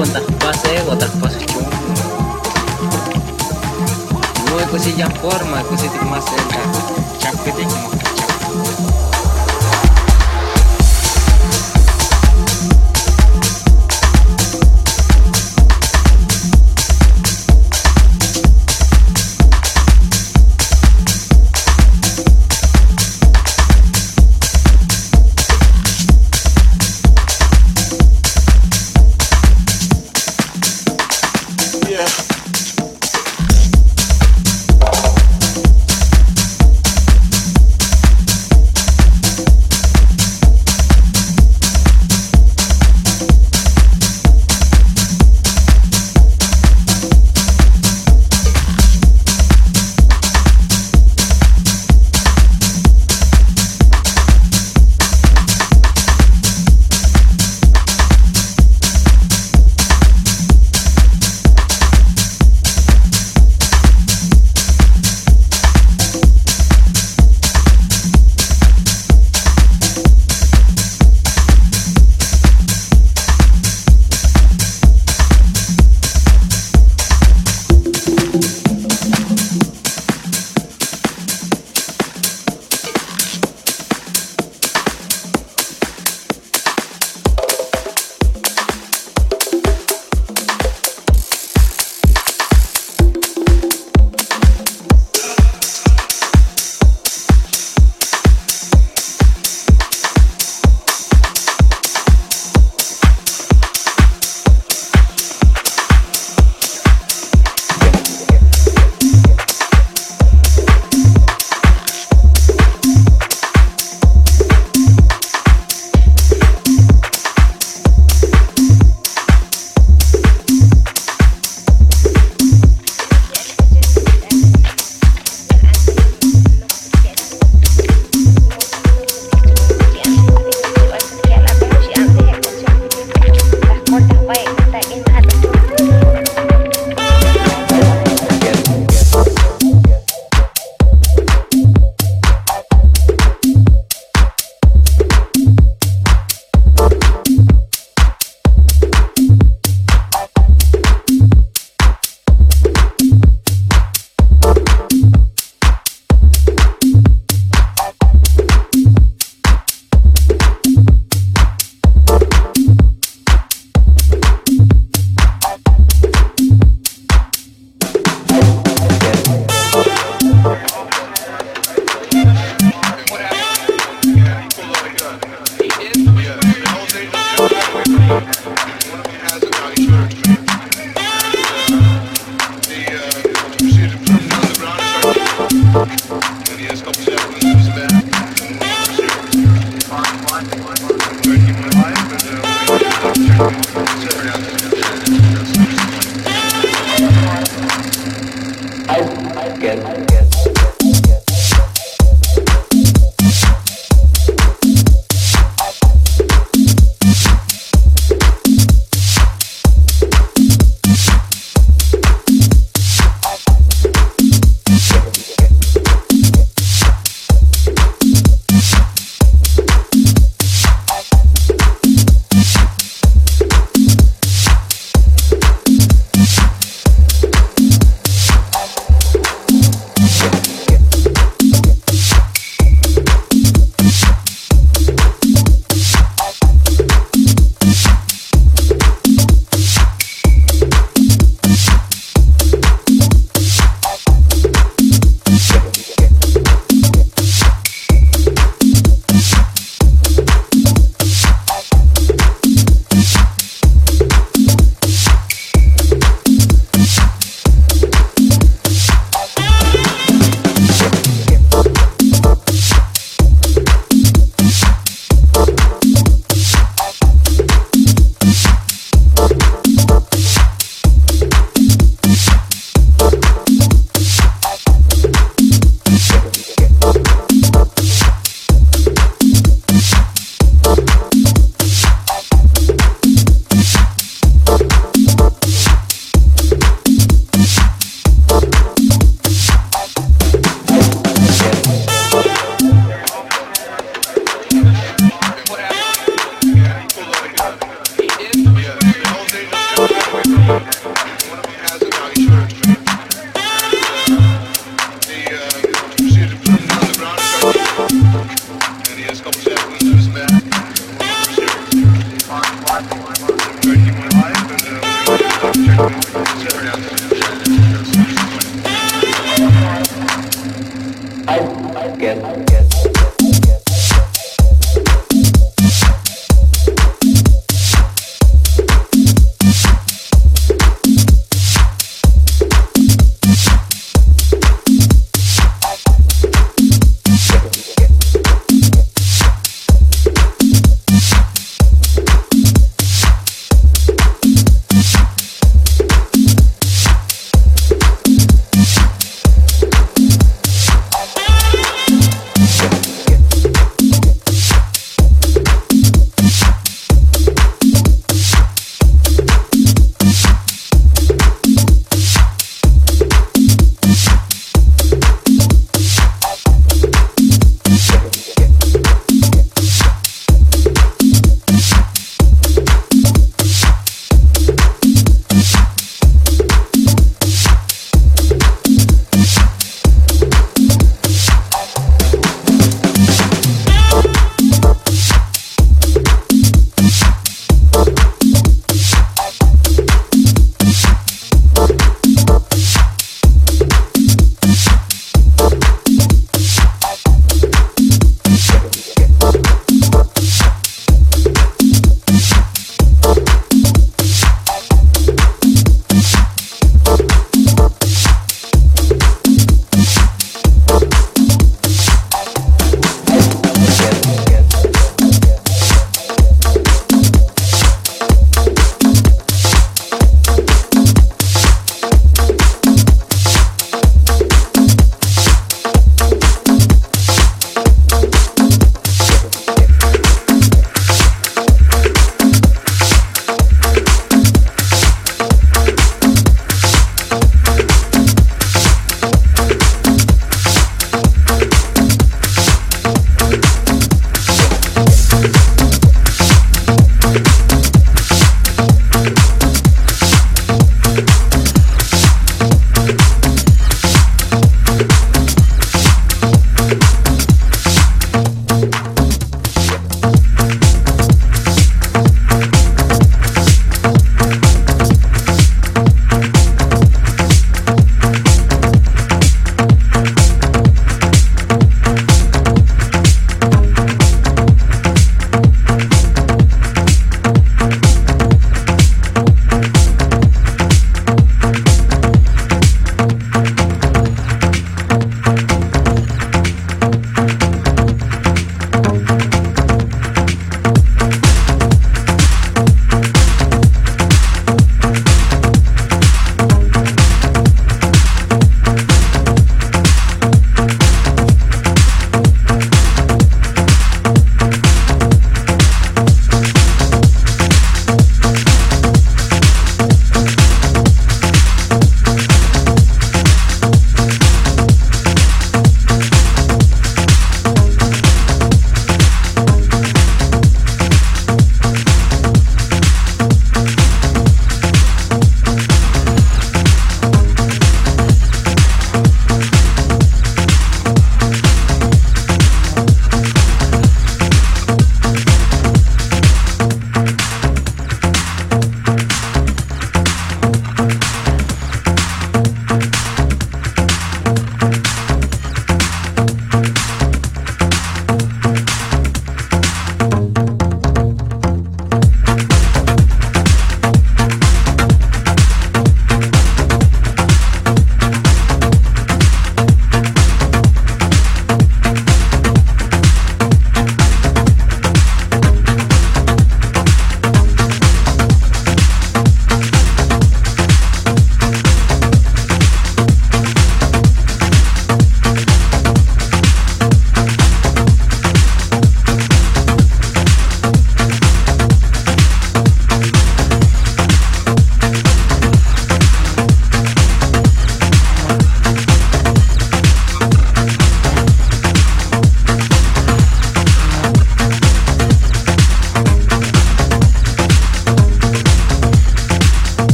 cuántas pases, cuántas pases que No, pues si ya forma, pues si más cerca.